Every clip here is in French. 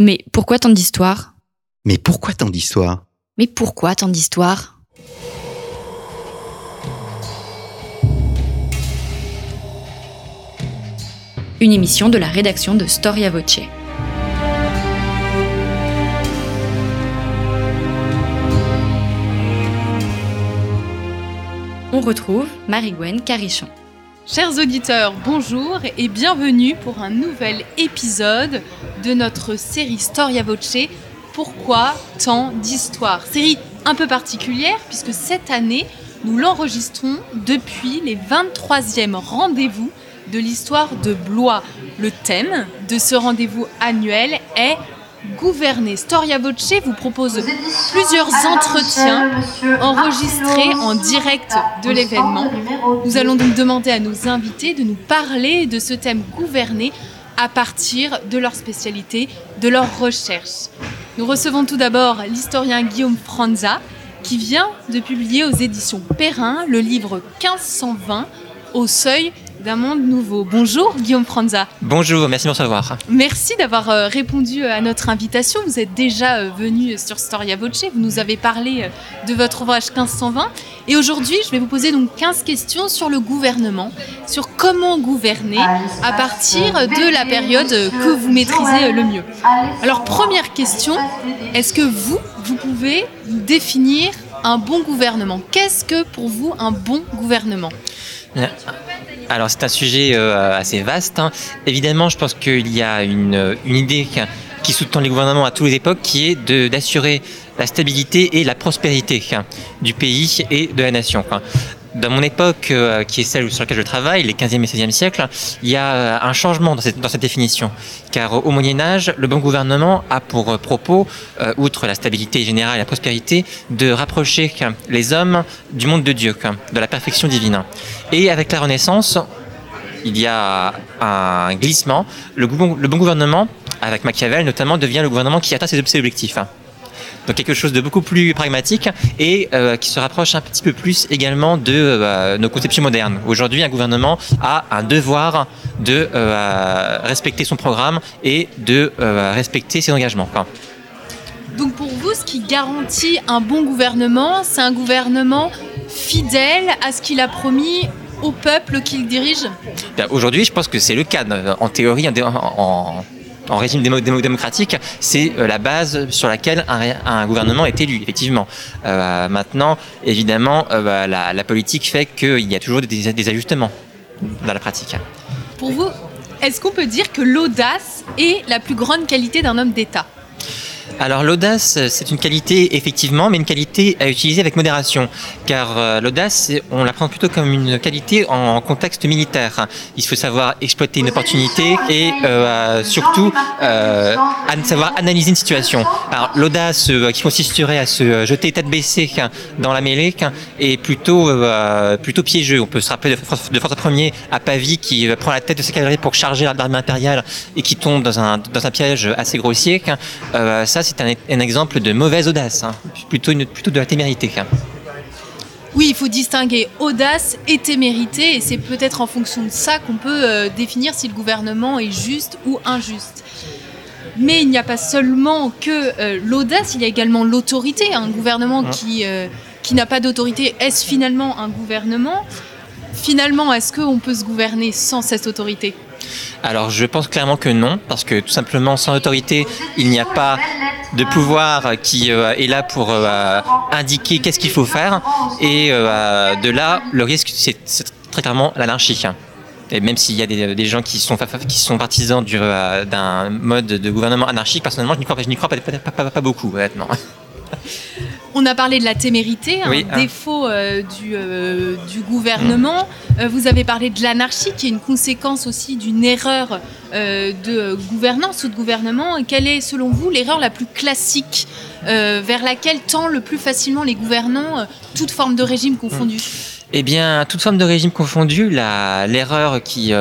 Mais pourquoi tant d'histoires? Mais pourquoi tant d'histoires? Mais pourquoi tant d'histoires? Une émission de la rédaction de Storia Voce. On retrouve Marie-Gwen Carichon. Chers auditeurs, bonjour et bienvenue pour un nouvel épisode de notre série Storia Voce. Pourquoi tant d'histoires? Série un peu particulière puisque cette année, nous l'enregistrons depuis les 23e rendez-vous de l'histoire de Blois. Le thème de ce rendez-vous annuel est Gouverner. Storia Voce vous propose plusieurs entretiens enregistrés en direct de l'événement. Nous allons donc demander à nos invités de nous parler de ce thème gouverner à partir de leur spécialité, de leur recherche. Nous recevons tout d'abord l'historien Guillaume Franza qui vient de publier aux éditions Perrin le livre 1520 au seuil d'un monde nouveau. Bonjour Guillaume Franza. Bonjour, merci de me recevoir. Merci d'avoir euh, répondu à notre invitation. Vous êtes déjà euh, venu sur Storia Voce, vous nous avez parlé euh, de votre ouvrage 1520 et aujourd'hui je vais vous poser donc 15 questions sur le gouvernement, sur comment gouverner à partir de la période que vous maîtrisez le mieux. Alors première question, est-ce que vous, vous pouvez définir un bon gouvernement? Qu'est-ce que pour vous un bon gouvernement? Alors c'est un sujet euh, assez vaste. Hein. Évidemment, je pense qu'il y a une, idée qui sous-tend les gouvernements à toutes les époques, qui est d'assurer la stabilité et la prospérité hein, du pays et de la nation. Dans mon époque, euh, qui est celle sur laquelle je travaille, les 15e et 16e siècles, il y a euh, un changement dans cette, définition. Car au Moyen Âge, le bon gouvernement a pour propos, outre la stabilité générale et la prospérité, de rapprocher les hommes du monde de Dieu, de la perfection divine. Et avec la Renaissance, il y a un glissement. Le, le bon gouvernement, avec Machiavel notamment, devient le gouvernement qui atteint ses objectifs. Donc quelque chose de beaucoup plus pragmatique et euh, qui se rapproche un petit peu plus également de euh, nos conceptions modernes. Aujourd'hui, un gouvernement a un devoir de euh, respecter son programme et de respecter ses engagements. Donc pour vous, ce qui garantit un bon gouvernement, c'est un gouvernement fidèle à ce qu'il a promis au peuple qu'il dirige? Aujourd'hui, je pense que c'est le cas. En théorie, en, en régime démocratique, c'est euh, la base sur laquelle un, gouvernement est élu, effectivement. Euh, maintenant, évidemment, euh, bah, la, politique fait qu'il y a toujours des ajustements dans la pratique. Pour vous, est-ce qu'on peut dire que l'audace est la plus grande qualité d'un homme d'État? Alors l'audace, c'est une qualité effectivement, mais une qualité à utiliser avec modération, car euh, l'audace, on la prend plutôt comme une qualité en contexte militaire. Il faut savoir exploiter une opportunité et euh, surtout euh, savoir analyser une situation. Alors l'audace qui consisterait à se jeter tête baissée dans la mêlée est plutôt plutôt piégeux. On peut se rappeler de, François Ier à Pavie qui prend la tête de ses cavaliers pour charger l'armée impériale et qui tombe dans un dans un piège assez grossier. ça c'est un, exemple de mauvaise audace, hein. plutôt, une, plutôt de la témérité. Hein. Oui, il faut distinguer audace et témérité, et c'est peut-être en fonction de ça qu'on peut euh, définir si le gouvernement est juste ou injuste. Mais il n'y a pas seulement que euh, l'audace, il y a également l'autorité. Un gouvernement qui, euh, qui n'a pas d'autorité, est-ce finalement un gouvernement? Finalement, est-ce qu'on peut se gouverner sans cette autorité? Alors je pense clairement que non, parce que tout simplement sans autorité, il n'y a pas de pouvoir qui euh, est là pour euh, indiquer qu'est-ce qu'il faut faire. Et euh, de là, le risque, c'est très clairement l'anarchie. Et même s'il y a des, gens qui sont, qui sont partisans d'un mode de gouvernement anarchique, personnellement, je n'y crois, pas, crois pas, pas, pas beaucoup, honnêtement. On a parlé de la témérité, un hein. défaut euh, du, euh, du, gouvernement. Mm. Euh, vous avez parlé de l'anarchie, qui est une conséquence aussi d'une erreur de gouvernance ou de gouvernement. Quelle est, selon vous, l'erreur la plus classique vers laquelle tend le plus facilement les gouvernants, toute forme de régime confondu? Mm. eh bien, toute forme de régime confondu, l'erreur qui,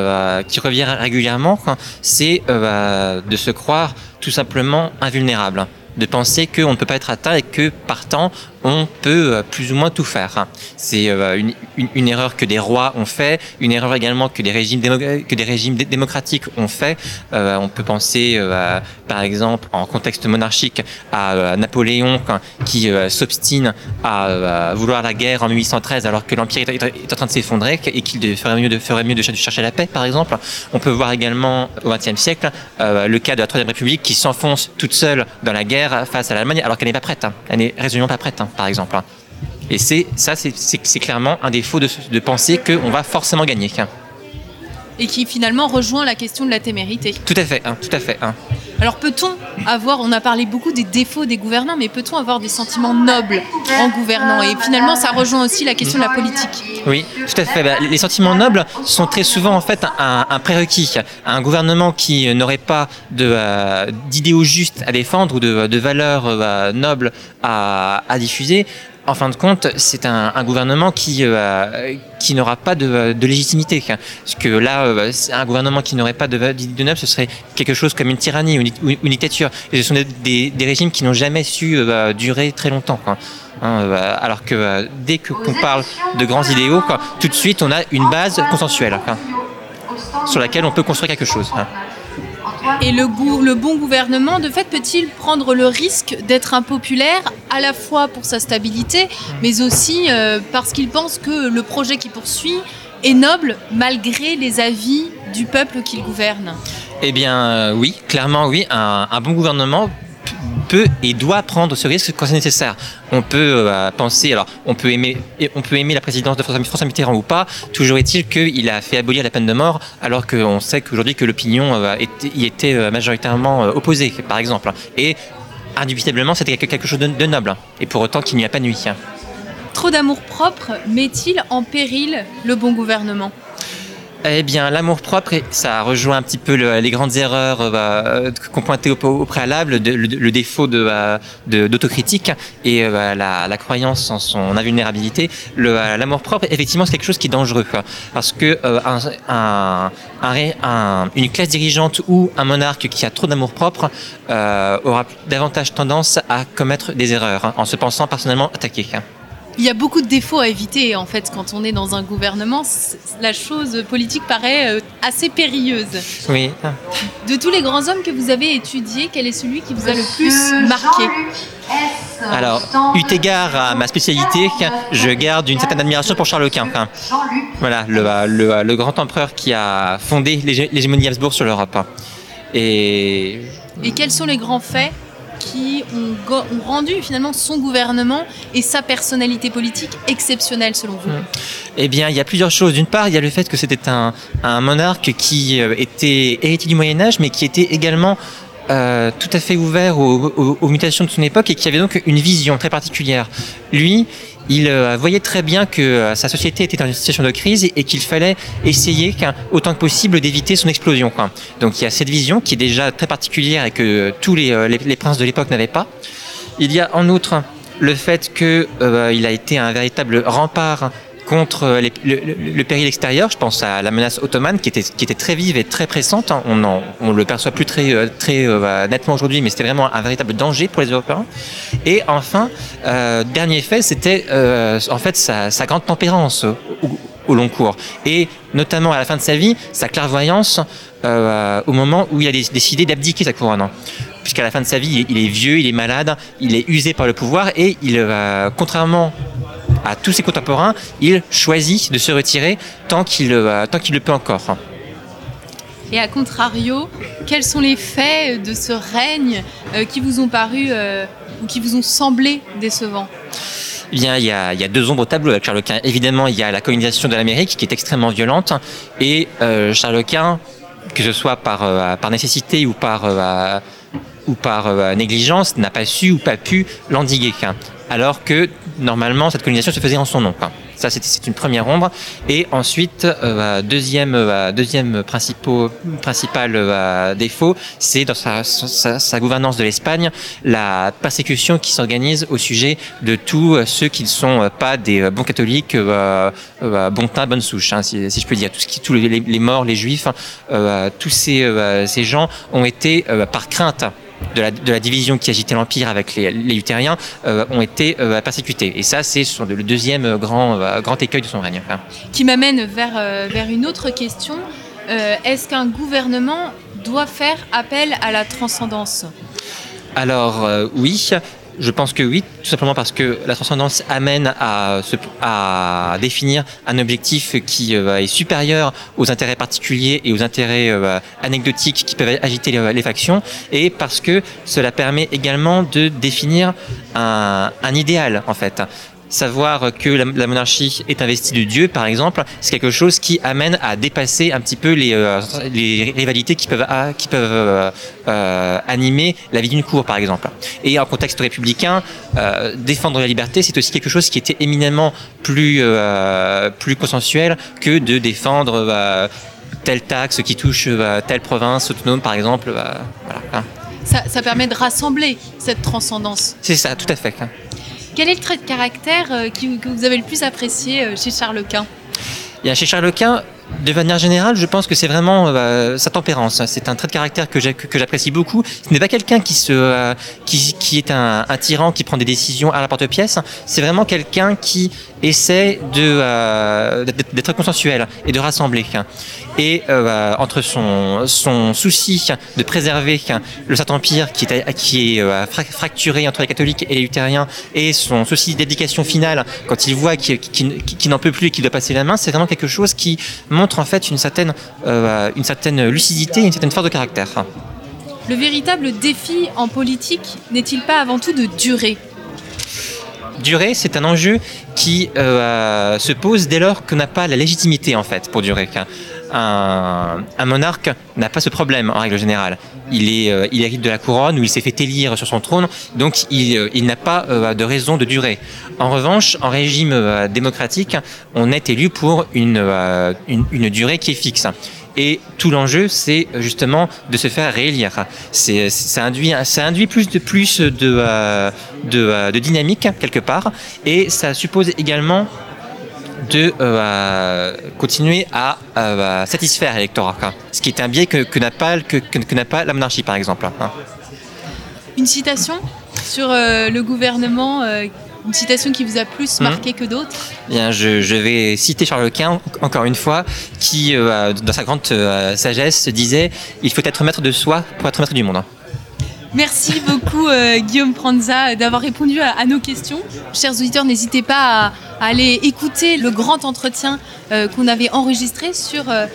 qui revient régulièrement, c'est de se croire tout simplement invulnérable de penser qu'on ne peut pas être atteint et que partant, on peut euh, plus ou moins tout faire. C'est euh, une, erreur que des rois ont fait, une erreur également que des régimes, démocratiques ont fait. Euh, on peut penser, euh, par exemple, en contexte monarchique, à, Napoléon qui s'obstine à, vouloir la guerre en 1813 alors que l'Empire est, en train de s'effondrer et qu'il ferait mieux de chercher la paix, par exemple. On peut voir également au XXe siècle le cas de la Troisième République qui s'enfonce toute seule dans la guerre face à l'Allemagne alors qu'elle n'est pas prête. Hein. Elle n'est résolument pas prête. Hein par exemple. Et c'est ça, c'est clairement un défaut de, de penser qu'on va forcément gagner. Et qui finalement rejoint la question de la témérité. Tout à fait, hein, tout à fait. Hein. Alors peut-on avoir, on a parlé beaucoup des défauts des gouvernants, mais peut-on avoir des sentiments nobles en gouvernant? Et finalement, ça rejoint aussi la question de la politique. Oui, tout à fait. Bah, les sentiments nobles sont très souvent en fait un, un prérequis. Un gouvernement qui n'aurait pas euh, d'idéaux justes à défendre ou de, de valeurs euh, nobles à, à diffuser en fin de compte, c'est un, gouvernement qui, euh, qui n'aura pas de, légitimité. Parce que là, euh, un gouvernement qui n'aurait pas de, de neuf, ce serait quelque chose comme une tyrannie une, dictature. Ce sont des, des, régimes qui n'ont jamais su euh, durer très longtemps. Hein, euh, alors que dès qu'on parle de grands idéaux, tout de suite, on a une base consensuelle sur laquelle on peut construire quelque chose. Hein. Et le, bon gouvernement, de fait, peut-il prendre le risque d'être impopulaire à la fois pour sa stabilité, mais aussi euh, parce qu'il pense que le projet qu'il poursuit est noble malgré les avis du peuple qu'il gouverne? Eh bien, euh, oui, clairement, oui. Un bon gouvernement peut et doit prendre ce risque quand c'est nécessaire. On peut euh, penser, alors on peut aimer, on peut aimer la présidence de François Mitterrand ou pas. Toujours est-il qu'il a fait abolir la peine de mort, alors qu'on sait qu'aujourd'hui que l'opinion euh, y était euh, majoritairement opposée, par exemple. Et indubitablement, c'était quelque chose de, de, noble. Et pour autant qu'il n'y a pas nuit. Trop d'amour propre met-il en péril le bon gouvernement? Eh bien, l'amour propre, ça rejoint un petit peu le, les grandes erreurs euh, qu'on pointait au, au, préalable, de, le, défaut d'autocritique de, et euh, la, croyance en son invulnérabilité. L'amour propre, effectivement, c'est quelque chose qui est dangereux, parce que euh, un, un, un, une classe dirigeante ou un monarque qui a trop d'amour propre euh, aura davantage tendance à commettre des erreurs, hein, en se pensant personnellement attaqué. Hein il y a beaucoup de défauts à éviter en fait quand on est dans un gouvernement. La chose politique paraît euh, assez périlleuse. Oui. De tous les grands hommes que vous avez étudiés, quel est celui qui vous a le plus marqué alors, eu égard à ma spécialité, je garde une certaine admiration pour Charles Quint. Voilà, le, le, le, grand empereur qui a fondé l'hégémonie Habsbourg sur l'Europe. Et... Et quels sont les grands faits qui ont, rendu finalement son gouvernement et sa personnalité politique exceptionnelle selon vous Eh bien, il y a plusieurs choses. D'une part, il y a le fait que c'était un, monarque qui euh, était héritier du Moyen Âge, mais qui était également euh, tout à fait ouvert aux, aux, aux, mutations de son époque et qui avait donc une vision très particulière. Lui, il euh, voyait très bien que euh, sa société était dans une situation de crise et, qu'il fallait essayer autant que possible d'éviter son explosion. Donc il y a cette vision qui est déjà très particulière et que tous les, euh, les, princes de l'époque n'avaient pas. Il y a en outre le fait qu'il euh, a été un véritable rempart contre le, péril extérieur. Je pense à la menace ottomane qui était, très vive et très pressante. On, en, on le perçoit plus très, très euh, nettement aujourd'hui, mais c'était vraiment un véritable danger pour les Européens. Et enfin, euh, dernier fait, c'était euh, en fait sa, grande tempérance au, long cours. Et notamment à la fin de sa vie, sa clairvoyance euh, au moment où il a décidé d'abdiquer sa couronne puisqu'à la fin de sa vie, il est vieux, il est malade, il est usé par le pouvoir et il, euh, contrairement à tous ses contemporains, il choisit de se retirer tant qu'il euh, tant qu'il le peut encore. Et à contrario, quels sont les faits de ce règne euh, qui vous ont paru euh, ou qui vous ont semblé décevants eh Bien, il y, a, il y a deux ombres au tableau avec Charles Quint. Évidemment, il y a la colonisation de l'Amérique qui est extrêmement violente et euh, Charles Quint, que ce soit par, euh, par nécessité ou par, euh, ou par négligence, n'a pas su ou pas pu l'endiguer. Alors que normalement, cette colonisation se faisait en son nom. Ça, c'est une première ombre. Et ensuite, euh, deuxième, euh, deuxième principal, euh, défaut, c'est dans sa, sa, sa, gouvernance de l'Espagne, la persécution qui s'organise au sujet de tous ceux qui ne sont pas des bons catholiques, euh, bon teint, bonne souche, hein, si, si, je peux dire. Tout tous les, les morts, les juifs, tous ces, ces gens ont été, par crainte de la, de la division qui agitait l'Empire avec les, les luthériens euh, ont été euh, persécutés. Et ça, c'est le deuxième grand, euh, grand écueil de son règne. hein. Qui m'amène vers, vers une autre question. Est-ce qu'un gouvernement doit faire appel à la transcendance? Alors euh, oui, je pense que oui, tout simplement parce que la transcendance amène à, définir un objectif qui euh, est supérieur aux intérêts particuliers et aux intérêts euh, anecdotiques qui peuvent agiter les, factions, et parce que cela permet également de définir un idéal en fait. Savoir que la, la monarchie est investie de Dieu, par exemple, c'est quelque chose qui amène à dépasser un petit peu les, euh, les rivalités qui peuvent, ah, qui peuvent euh, euh, animer la vie d'une cour, par exemple. Et en contexte républicain, défendre la liberté, c'est aussi quelque chose qui était éminemment plus, plus consensuel que de défendre telle taxe qui touche telle province autonome, par exemple. voilà. hein. ça, ça permet de rassembler cette transcendance. C'est ça, tout à fait. hein. Quel est le trait de caractère euh, que vous avez le plus apprécié euh, chez Charles Quint? Chez Charles Quint, de manière générale, je pense que c'est vraiment euh, sa tempérance. C'est un trait de caractère que j'apprécie beaucoup. Ce n'est pas quelqu'un qui est un, tyran qui prend des décisions à la porte-pièce. C'est vraiment quelqu'un qui essaie d'être consensuel et de rassembler. Et euh, entre son, son souci de préserver le Saint-Empire qui est, qui est euh, fra- fracturé entre les catholiques et les luthériens et son souci d'éducation finale quand il voit qu'il n'en peut plus et qu'il doit passer la main, c'est vraiment quelque chose qui montre en fait une certaine, euh, une certaine lucidité, une certaine force de caractère. Le véritable défi en politique n'est-il pas avant tout de durer? Durer, c'est un enjeu qui euh, se pose dès lors qu'on n'a pas la légitimité en fait pour durer. Un, monarque n'a pas ce problème en règle générale. Il, est, euh, il hérite de la couronne ou il s'est fait élire sur son trône, donc il, euh, n'a pas euh, de raison de durer. En revanche, en régime démocratique, on est élu pour une, une, durée qui est fixe. Et tout l'enjeu, c'est justement de se faire réélire. C'est, ça induit, ça induit plus de plus de, de dynamique quelque part, et ça suppose également de euh, continuer à euh, satisfaire l'électorat, ce qui est un biais que, que n'a pas que, que- que n'a pas la monarchie par exemple. hein. Une citation sur euh, le gouvernement, une citation qui vous a plus Mhm. marqué que d'autres? Bien, je, je vais citer Charles Quint encore une fois, qui euh, dans sa grande sagesse disait il faut être maître de soi pour être maître du monde. Merci beaucoup euh, Guillaume Pranza d'avoir répondu à, à nos questions. Chers auditeurs, n'hésitez pas à, à aller écouter le grand entretien euh, qu'on avait enregistré sur euh,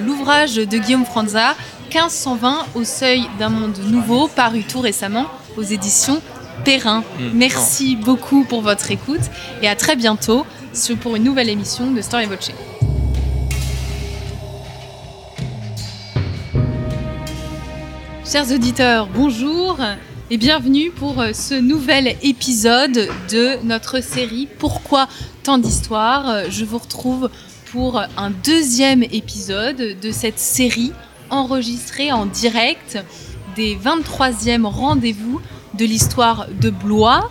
l'ouvrage de Guillaume Franza, 1520 au seuil d'un monde nouveau, paru tout récemment aux éditions Perrin. Mm. Merci beaucoup pour votre écoute et à très bientôt pour une nouvelle émission de Story Voce. Chers auditeurs, bonjour et bienvenue pour euh, ce nouvel épisode de notre série Pourquoi tant d'histoires Euh, Je vous retrouve pour un deuxième épisode de cette série enregistrée en direct des 23e rendez-vous de l'histoire de Blois.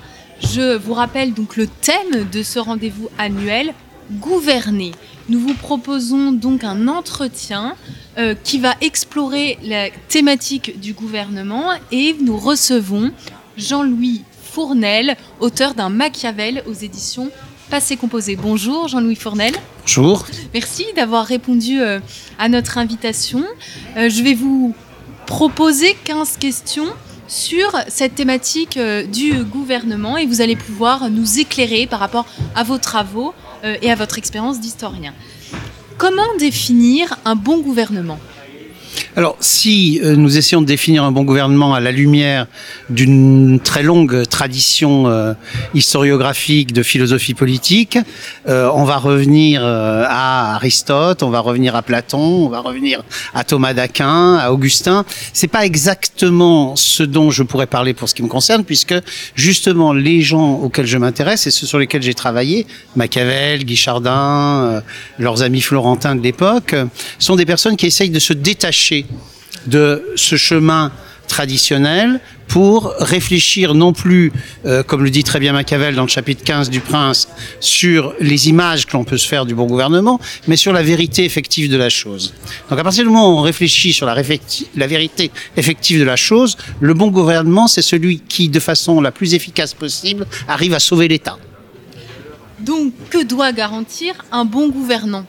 Je vous rappelle donc le thème de ce rendez-vous annuel, gouverner. Nous vous proposons donc un entretien euh, qui va explorer la thématique du gouvernement et nous recevons Jean-Louis Fournel, auteur d'un Machiavel aux éditions Passé Composé. Bonjour Jean-Louis Fournel. Bonjour. Merci d'avoir répondu euh, à notre invitation. Euh, je vais vous proposer 15 questions sur cette thématique du gouvernement et vous allez pouvoir nous éclairer par rapport à vos travaux et à votre expérience d'historien. Comment définir un bon gouvernement? Alors, si euh, nous essayons de définir un bon gouvernement à la lumière d'une très longue tradition euh, historiographique de philosophie politique, euh, on va revenir euh, à Aristote, on va revenir à Platon, on va revenir à Thomas d'Aquin, à Augustin. C'est pas exactement ce dont je pourrais parler pour ce qui me concerne, puisque justement les gens auxquels je m'intéresse et ceux sur lesquels j'ai travaillé, Machiavel, Guichardin, leurs amis florentins de l'époque, sont des personnes qui essayent de se détacher de ce chemin traditionnelle pour réfléchir non plus, euh, comme le dit très bien Machiavel dans le chapitre 15 du Prince, sur les images que l'on peut se faire du bon gouvernement, mais sur la vérité effective de la chose. Donc à partir du moment où on réfléchit sur la, la vérité effective de la chose, le bon gouvernement, c'est celui qui, de façon la plus efficace possible, arrive à sauver l'État. Donc, que doit garantir un bon gouvernant?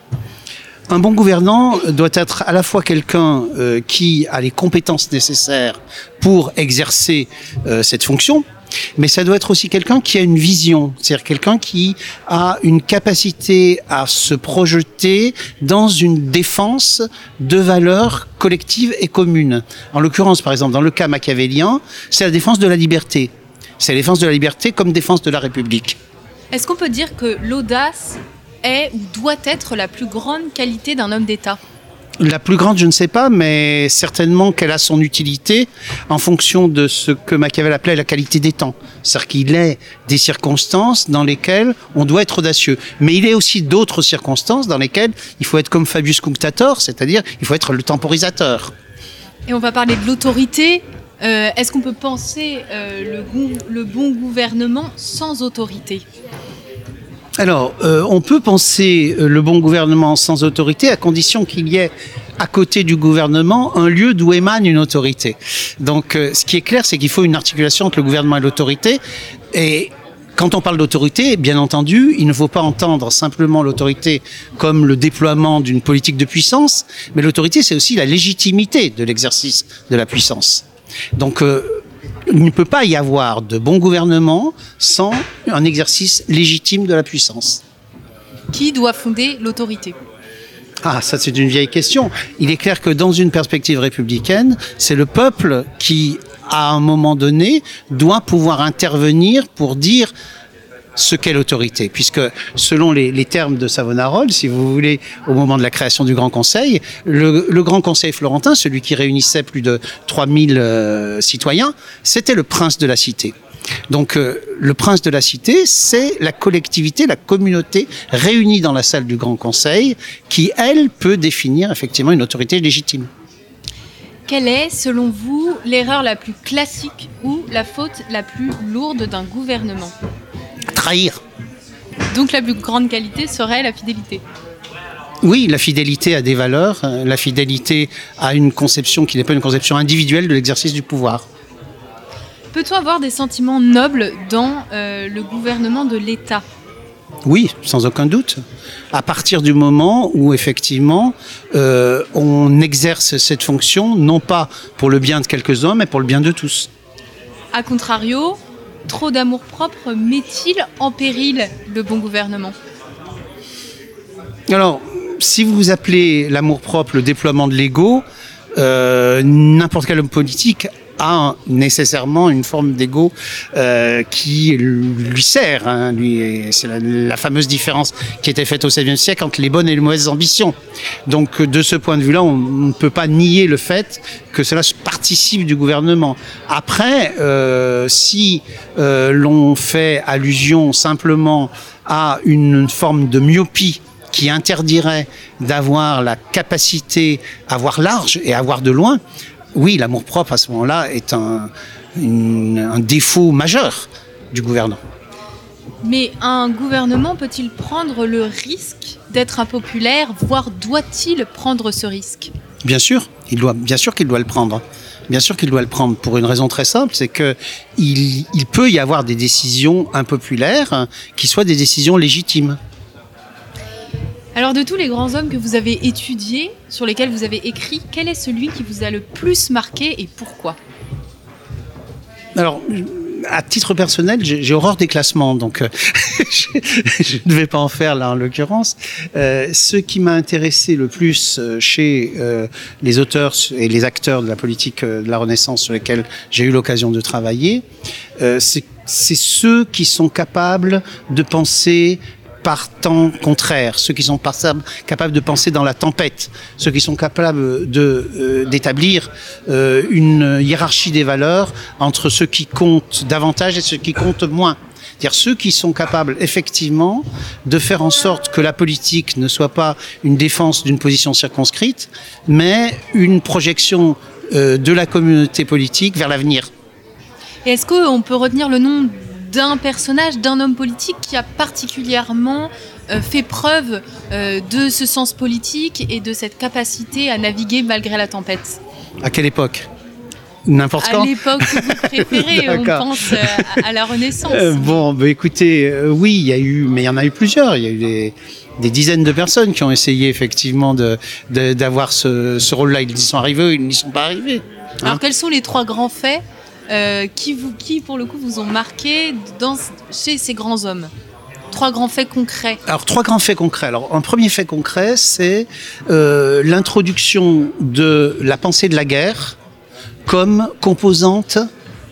Un bon gouvernant doit être à la fois quelqu'un euh, qui a les compétences nécessaires pour exercer euh, cette fonction, mais ça doit être aussi quelqu'un qui a une vision, c'est-à-dire quelqu'un qui a une capacité à se projeter dans une défense de valeurs collectives et communes. En l'occurrence, par exemple, dans le cas machiavélien, c'est la défense de la liberté. C'est la défense de la liberté comme défense de la République. Est-ce qu'on peut dire que l'audace est ou doit être la plus grande qualité d'un homme d'État la plus grande, je ne sais pas, mais certainement qu'elle a son utilité en fonction de ce que Machiavel appelait la qualité des temps. C'est-à-dire qu'il est des circonstances dans lesquelles on doit être audacieux. Mais il est aussi d'autres circonstances dans lesquelles il faut être comme Fabius Cunctator, c'est-à-dire il faut être le temporisateur. Et on va parler de l'autorité. Euh, est-ce qu'on peut penser euh, le, le bon gouvernement sans autorité? Alors, euh, on peut penser euh, le bon gouvernement sans autorité à condition qu'il y ait à côté du gouvernement un lieu d'où émane une autorité. Donc, euh, ce qui est clair, c'est qu'il faut une articulation entre le gouvernement et l'autorité. Et quand on parle d'autorité, bien entendu, il ne faut pas entendre simplement l'autorité comme le déploiement d'une politique de puissance, mais l'autorité, c'est aussi la légitimité de l'exercice de la puissance. Donc, il ne peut pas y avoir de bon gouvernement sans un exercice légitime de la puissance. Qui doit fonder l'autorité? Ah, ça c'est une vieille question. Il est clair que dans une perspective républicaine, c'est le peuple qui, à un moment donné, doit pouvoir intervenir pour dire ce qu'est l'autorité, puisque selon les, termes de Savonarola, si vous voulez, au moment de la création du Grand Conseil, le, Grand Conseil florentin, celui qui réunissait plus de 3000 euh, citoyens, c'était le prince de la cité. Donc euh, le prince de la cité, c'est la collectivité, la communauté réunie dans la salle du Grand Conseil, qui, elle, peut définir effectivement une autorité légitime. Quelle est, selon vous, l'erreur la plus classique ou la faute la plus lourde d'un gouvernement? Trahir. Donc la plus grande qualité serait la fidélité. Oui, la fidélité à des valeurs, la fidélité à une conception qui n'est pas une conception individuelle de l'exercice du pouvoir. Peut-on avoir des sentiments nobles dans euh, le gouvernement de l'État? Oui, sans aucun doute. À partir du moment où effectivement euh, on exerce cette fonction, non pas pour le bien de quelques-uns, mais pour le bien de tous. A contrario, trop d'amour-propre met-il en péril le bon gouvernement Alors, si vous appelez l'amour-propre le déploiement de l'ego, euh, n'importe quel homme politique a nécessairement une forme d'ego euh, qui lui sert. Hein, c'est la, fameuse différence qui était faite au XVIe siècle entre les bonnes et les mauvaises ambitions. Donc de ce point de vue-là, on ne peut pas nier le fait que cela participe du gouvernement. Après, euh, si euh, l'on fait allusion simplement à une forme de myopie qui interdirait d'avoir la capacité à voir large et à voir de loin, oui, l'amour-propre à ce moment-là est un, un défaut majeur du gouvernement. Mais un gouvernement peut-il prendre le risque d'être impopulaire, voire doit-il prendre ce risque? Bien sûr, il doit, bien sûr qu'il doit le prendre. Bien sûr qu'il doit le prendre pour une raison très simple, c'est que il, il, peut y avoir des décisions impopulaires qui soient des décisions légitimes. Alors de tous les grands hommes que vous avez étudiés, sur lesquels vous avez écrit, quel est celui qui vous a le plus marqué et pourquoi? Alors, à titre personnel, j'ai horreur des classements, donc euh, je, ne vais pas en faire là en l'occurrence. Euh, ce qui m'a intéressé le plus euh, chez les auteurs et les acteurs de la politique de la Renaissance sur lesquels j'ai eu l'occasion de travailler, c'est ceux qui sont capables de penser par temps contraire, ceux qui sont capables de penser dans la tempête, ceux qui sont capables de euh, d'établir euh, une hiérarchie des valeurs entre ceux qui comptent davantage et ceux qui comptent moins. C'est-à-dire ceux qui sont capables effectivement de faire en sorte que la politique ne soit pas une défense d'une position circonscrite, mais une projection euh, de la communauté politique vers l'avenir. Est-ce qu'on peut retenir le nom d'un personnage, d'un homme politique qui a particulièrement euh, fait preuve euh, de ce sens politique et de cette capacité à naviguer malgré la tempête À quelle époque? N'importe À quand l'époque que vous préférez, on pense euh, à, à la Renaissance. Bon, bah, écoutez, oui, il y a eu, mais il y en a eu plusieurs. Il y a eu des, des dizaines de personnes qui ont essayé effectivement de de- d'avoir ce, ce rôle-là. Ils y sont arrivés, ils n'y sont pas arrivés. hein. Alors quels sont les trois grands faits? Euh, qui, vous, qui, pour le coup, vous ont marqué dans, chez ces grands hommes? Trois grands faits concrets. Alors trois grands faits concrets. Alors un premier fait concret, c'est euh, l'introduction de la pensée de la guerre comme composante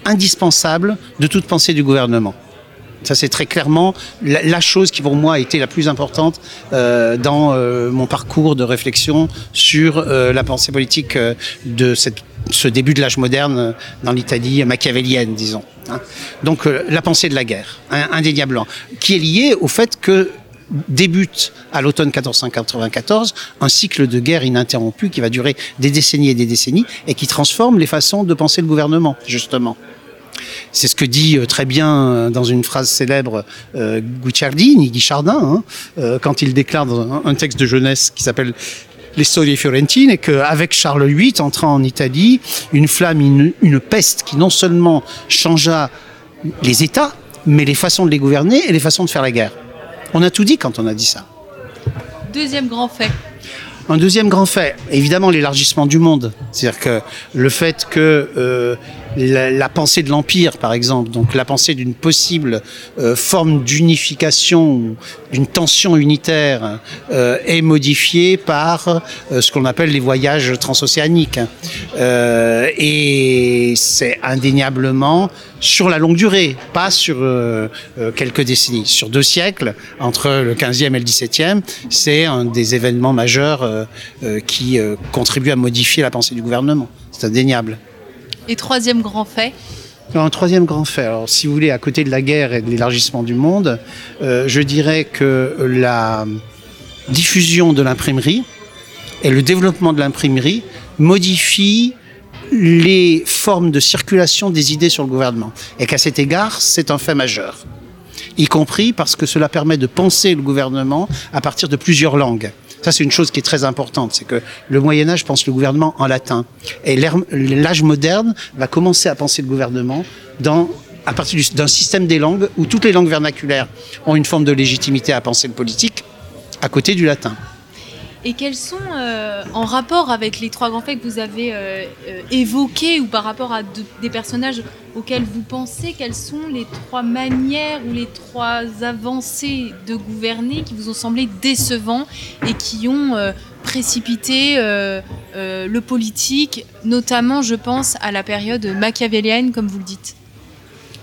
indispensable de toute pensée du gouvernement. Ça, c'est très clairement la, chose qui, pour moi, a été la plus importante euh, dans euh, mon parcours de réflexion sur euh, la pensée politique euh, de cette, ce début de l'âge moderne euh, dans l'Italie machiavélienne, disons. hein. Donc, euh, la pensée de la guerre, hein, indéniablement, qui est liée au fait que débute à l'automne 1494 un cycle de guerre ininterrompu qui va durer des décennies et des décennies et qui transforme les façons de penser le gouvernement, justement. C'est ce que dit euh, très bien euh, dans une phrase célèbre euh, Guicciardini, Guichardin, hein, euh, quand il déclare dans un, texte de jeunesse qui s'appelle les Storie Fiorentine, et qu'avec Charles VIII, entrant en Italie, une flamme, une, une peste qui non seulement changea les États, mais les façons de les gouverner et les façons de faire la guerre. On a tout dit quand on a dit ça. Deuxième grand fait. Un deuxième grand fait, évidemment l'élargissement du monde. C'est-à-dire que le fait que euh, la, la pensée de l'Empire, par exemple, donc la pensée d'une possible euh, forme d'unification, d'une tension unitaire, euh, est modifiée par euh, ce qu'on appelle les voyages transocéaniques. Euh, et c'est indéniablement sur la longue durée, pas sur euh, euh, quelques décennies, sur deux siècles, entre le 15e et le 17e, c'est un des événements majeurs qui contribuent à modifier la pensée du gouvernement. C'est indéniable. Et troisième grand fait. Un troisième grand fait, alors, si vous voulez, à côté de la guerre et de l'élargissement du monde, euh, je dirais que la diffusion de l'imprimerie et le développement de l'imprimerie modifient les formes de circulation des idées sur le gouvernement. Et qu'à cet égard, c'est un fait majeur. Y compris parce que cela permet de penser le gouvernement à partir de plusieurs langues. Ça, c'est une chose qui est très importante, c'est que le Moyen Âge pense le gouvernement en latin. Et l'âge moderne va commencer à penser le gouvernement dans, à partir du- d'un système des langues où toutes les langues vernaculaires ont une forme de légitimité à penser le politique, à côté du latin. Et quels sont, euh, en rapport avec les trois grands faits que vous avez euh, euh, évoqués ou par rapport à de- des personnages auxquels vous pensez, quelles sont les trois manières ou les trois avancées de gouverner qui vous ont semblé décevants et qui ont précipité le politique, notamment je pense à la période machiavélienne comme vous le dites?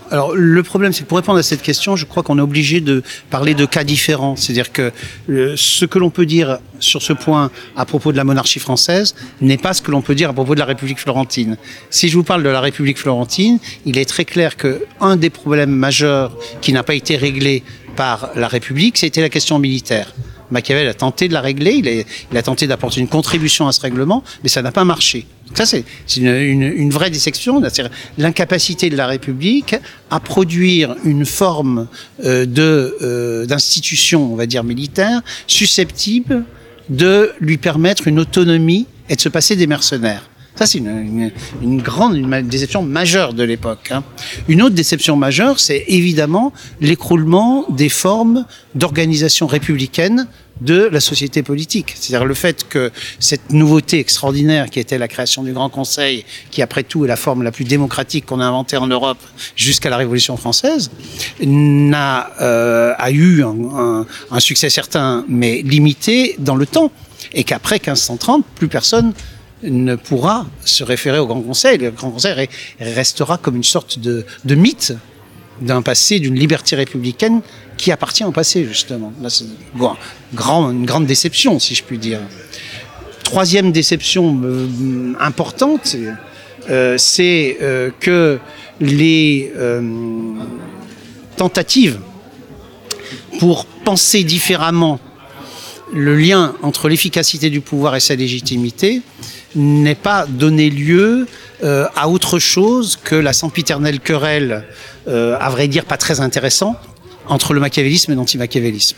Alors le problème, c'est que pour répondre à cette question, je crois qu'on est obligé de parler de cas différents. C'est-à-dire que euh, ce que l'on peut dire sur ce point à propos de la monarchie française n'est pas ce que l'on peut dire à propos de la République florentine. Si je vous parle de la République florentine, il est très clair que un des problèmes majeurs qui n'a pas été réglé par la République, c'était la question militaire. Machiavel a tenté de la régler, il a, tenté d'apporter une contribution à ce règlement, mais ça n'a pas marché. Ça, c'est une, une, une vraie déception, l'incapacité de la République à produire une forme euh, de euh, d'institution, on va dire militaire, susceptible de lui permettre une autonomie et de se passer des mercenaires. Ça, c'est une, une, une grande une déception majeure de l'époque. hein. Une autre déception majeure, c'est évidemment l'écroulement des formes d'organisation républicaine de la société politique. C'est-à-dire le fait que cette nouveauté extraordinaire qui était la création du Grand Conseil, qui après tout est la forme la plus démocratique qu'on a inventée en Europe jusqu'à la Révolution française, n'a euh, a eu un, un- un succès certain, mais limité dans le temps. Et qu'après 1530, plus personne ne pourra se référer au Grand Conseil. Le Grand Conseil re- restera comme une sorte de, mythe d'un passé, d'une liberté républicaine qui appartient au passé, justement. Là, c'est une grande déception, si je puis dire. Troisième déception euh, importante, euh, c'est euh, que les tentatives pour penser différemment le lien entre l'efficacité du pouvoir et sa légitimité n'ait pas donné lieu euh, à autre chose que la sempiternelle querelle, euh, à vrai dire pas très intéressant, entre le machiavélisme et l'anti-machiavélisme.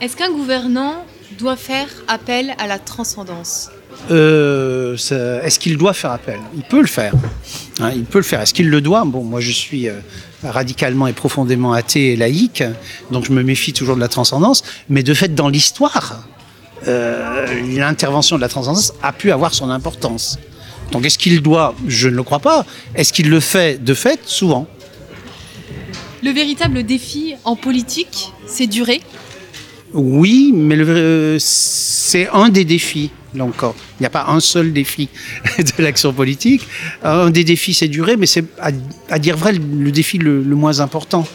Est-ce qu'un gouvernant doit faire appel à la transcendance? Euh, Est-ce qu'il doit faire appel? Il peut le faire. Hein, il peut le faire. Est-ce qu'il le doit? Bon, moi je suis euh, radicalement et profondément athée et laïque, donc je me méfie toujours de la transcendance. Mais de fait, dans l'histoire, l'intervention de la transcendance a pu avoir son importance. Donc est-ce qu'il doit Je ne le crois pas. Est-ce qu'il le fait de fait Souvent? Le véritable défi en politique, c'est durer? Oui, mais euh, c'est un des défis, là encore. Il n'y a pas un seul défi de l'action politique. Un des défis, c'est durer, mais c'est, à, à dire vrai, le, le défi le, le moins important.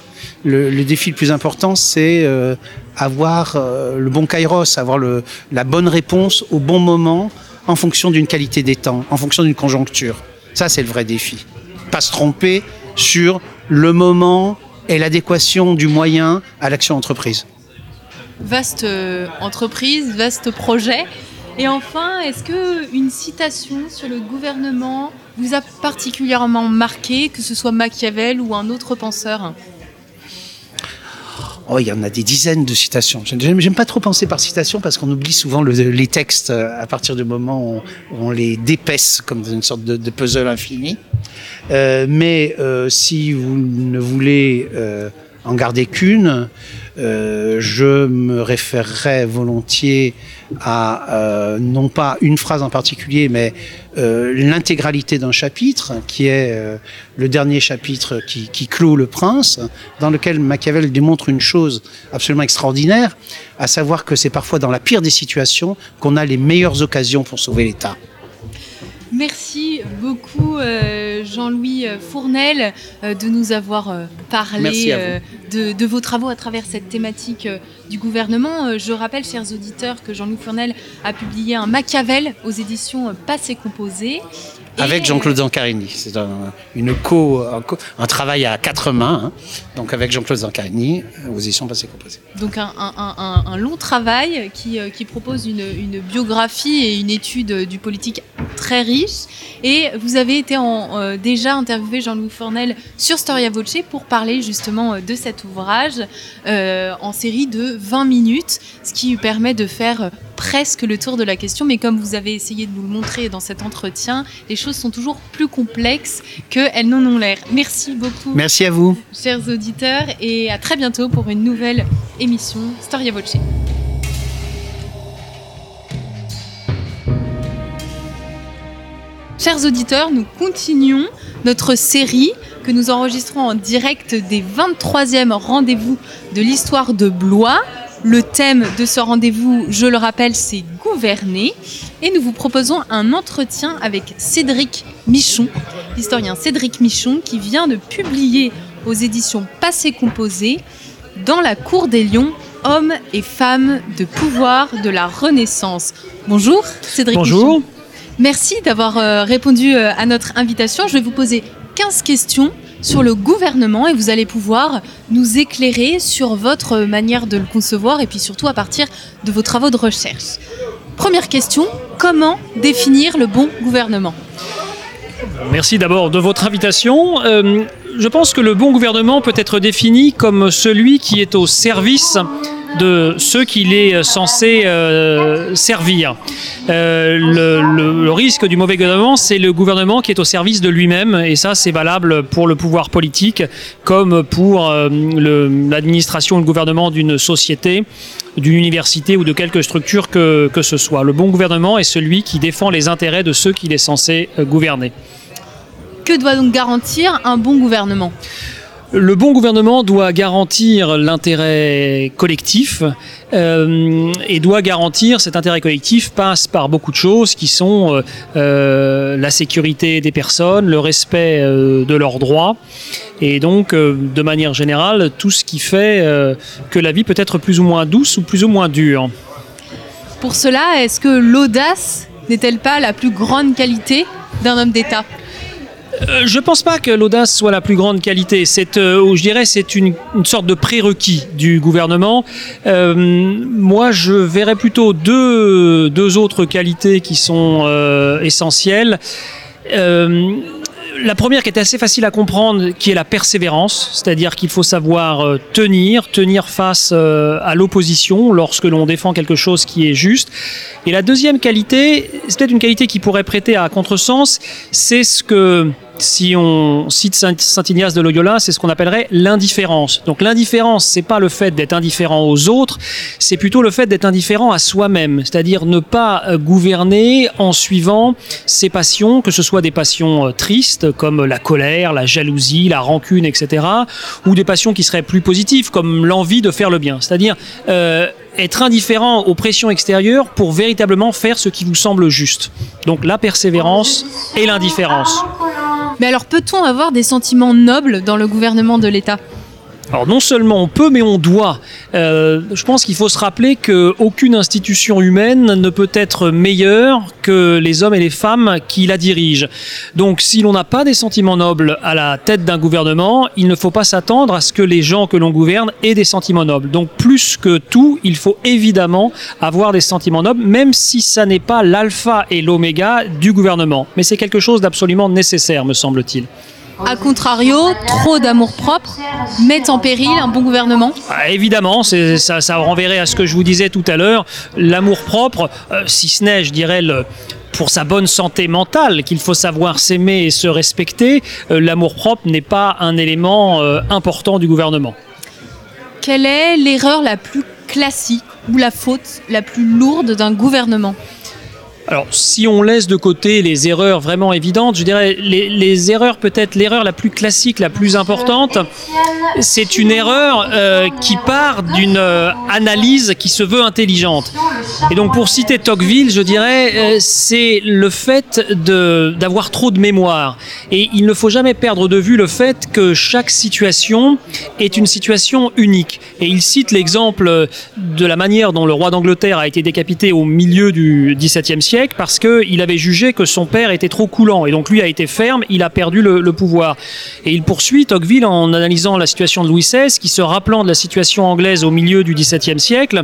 Le, défi le plus important, c'est euh, avoir euh, le bon kairos, avoir la bonne réponse au bon moment, en fonction d'une qualité des temps, en fonction d'une conjoncture. Ça, c'est le vrai défi. Pas se tromper sur le moment et l'adéquation du moyen à l'action entreprise. Vaste euh, entreprise, vaste projet. Et enfin, est-ce que une citation sur le gouvernement vous a particulièrement marqué, que ce soit Machiavel ou un autre penseur? Oh, il y en a des dizaines de citations. J'aime pas trop penser par citation parce qu'on oublie souvent le- les textes euh, à partir du moment où on, les dépaisse comme une sorte de, de puzzle infini. Euh, mais euh, si vous ne voulez euh, en garder qu'une, euh, je me référerai volontiers à euh, non pas une phrase en particulier, mais euh, l'intégralité d'un chapitre, qui est euh, le dernier chapitre qui, qui clôt le prince, dans lequel Machiavel démontre une chose absolument extraordinaire, à savoir que c'est parfois dans la pire des situations qu'on a les meilleures occasions pour sauver l'État. Merci beaucoup euh, Jean-Louis Fournel euh, de nous avoir euh, parlé euh, de, de vos travaux à travers cette thématique euh, du gouvernement. Euh, Je rappelle, chers auditeurs, que Jean-Louis Fournel a publié un Machiavel aux éditions euh, Passé Composé. Avec Jean-Claude Zancarini. C'est un, une co, un, co- un travail à quatre mains. hein. Donc avec Jean-Claude Zancarini, euh, aux éditions Passé Composé. Donc un, long travail qui, euh, qui propose une, une biographie et une étude du politique très riche. Et vous avez été en, euh, déjà interviewé Jean-Louis Fournel sur Storia Voce pour parler justement de cet ouvrage euh, en série de 20 minutes, ce qui lui permet de faire presque le tour de la question. Mais comme vous avez essayé de nous le montrer dans cet entretien, les choses sont toujours plus complexes qu'elles n'en ont l'air. Merci beaucoup Merci à vous. chers auditeurs, et à très bientôt pour une nouvelle émission Storia Voce. Chers auditeurs, nous continuons notre série que nous enregistrons en direct des 23e rendez-vous de l'histoire de Blois. Le thème de ce rendez-vous, je le rappelle, c'est gouverner. Et nous vous proposons un entretien avec Cédric Michon, l'historien Cédric Michon, qui vient de publier aux éditions Passé Composé dans la cour des lions, hommes et femmes de pouvoir de la Renaissance. Bonjour Cédric Bonjour. Michon. Merci d'avoir euh, répondu euh, à notre invitation. Je vais vous poser 15 questions sur le gouvernement et vous allez pouvoir nous éclairer sur votre manière de le concevoir et puis surtout à partir de vos travaux de recherche. Première question, comment définir le bon gouvernement? Merci d'abord de votre invitation. Euh, je pense que le bon gouvernement peut être défini comme celui qui est au service de ceux qu'il est censé euh, servir. Euh, le, risque du mauvais gouvernement, c'est le gouvernement qui est au service de lui-même, et ça c'est valable pour le pouvoir politique comme pour euh, l'administration et le gouvernement d'une société, d'une université ou de quelque structure que, que ce soit. Le bon gouvernement est celui qui défend les intérêts de ceux qu'il est censé euh, gouverner. Que doit donc garantir un bon gouvernement? Le bon gouvernement doit garantir l'intérêt collectif euh, et doit garantir cet intérêt collectif passe par beaucoup de choses qui sont euh, euh, la sécurité des personnes, le respect de leurs droits et donc de manière générale tout ce qui fait que la vie peut être plus ou moins douce ou plus ou moins dure. Pour cela, est-ce que l'audace n'est-elle pas la plus grande qualité d'un homme d'État? Euh, je pense pas que l'audace soit la plus grande qualité. C'est, euh, je dirais, c'est une, sorte de prérequis du gouvernement. Euh, moi, je verrais plutôt deux, deux autres qualités qui sont essentielles. La première qui est assez facile à comprendre, qui est la persévérance, c'est-à-dire qu'il faut savoir tenir, tenir face à l'opposition lorsque l'on défend quelque chose qui est juste. Et la deuxième qualité, c'est peut-être une qualité qui pourrait prêter à contresens, c'est ce que si on cite Saint Ignace de Loyola, c'est ce qu'on appellerait l'indifférence. Donc l'indifférence, c'est pas le fait d'être indifférent aux autres, c'est plutôt le fait d'être indifférent à soi-même, c'est-à-dire ne pas euh, gouverner en suivant ses passions, que ce soit des passions euh, tristes comme la colère, la jalousie, la rancune, etc., ou des passions qui seraient plus positives comme l'envie de faire le bien. C'est-à-dire euh, être indifférent aux pressions extérieures pour véritablement faire ce qui vous semble juste. Donc la persévérance et l'indifférence. Mais alors peut-on avoir des sentiments nobles dans le gouvernement de l'État? Alors non seulement on peut, mais on doit. Euh, je pense qu'il faut se rappeler qu'aucune institution humaine ne peut être meilleure que les hommes et les femmes qui la dirigent. Donc si l'on n'a pas des sentiments nobles à la tête d'un gouvernement, il ne faut pas s'attendre à ce que les gens que l'on gouverne aient des sentiments nobles. Donc plus que tout, il faut évidemment avoir des sentiments nobles, même si ça n'est pas l'alpha et l'oméga du gouvernement. Mais c'est quelque chose d'absolument nécessaire, me semble-t-il. A contrario, trop d'amour-propre met en péril un bon gouvernement ah, Évidemment, ça, ça, renverrait à ce que je vous disais tout à l'heure. L'amour-propre, euh, si ce n'est, je dirais, le, pour sa bonne santé mentale, qu'il faut savoir s'aimer et se respecter, euh, l'amour-propre n'est pas un élément euh, important du gouvernement. Quelle est l'erreur la plus classique ou la faute la plus lourde d'un gouvernement? Alors, si on laisse de côté les erreurs vraiment évidentes, je dirais les, les erreurs, peut-être l'erreur la plus classique, la plus importante, c'est une erreur euh, qui part d'une euh, analyse qui se veut intelligente. Et donc, pour citer Tocqueville, je dirais, euh, c'est le fait d'avoir trop de mémoire. Et il ne faut jamais perdre de vue le fait que chaque situation est une situation unique. Et il cite l'exemple de la manière dont le roi d'Angleterre a été décapité au milieu du XVIIe siècle parce qu'il avait jugé que son père était trop coulant et donc lui a été ferme, il a perdu le, pouvoir. Et il poursuit Tocqueville en analysant la situation de Louis XVI, qui se rappelant de la situation anglaise au milieu du XVIIe siècle,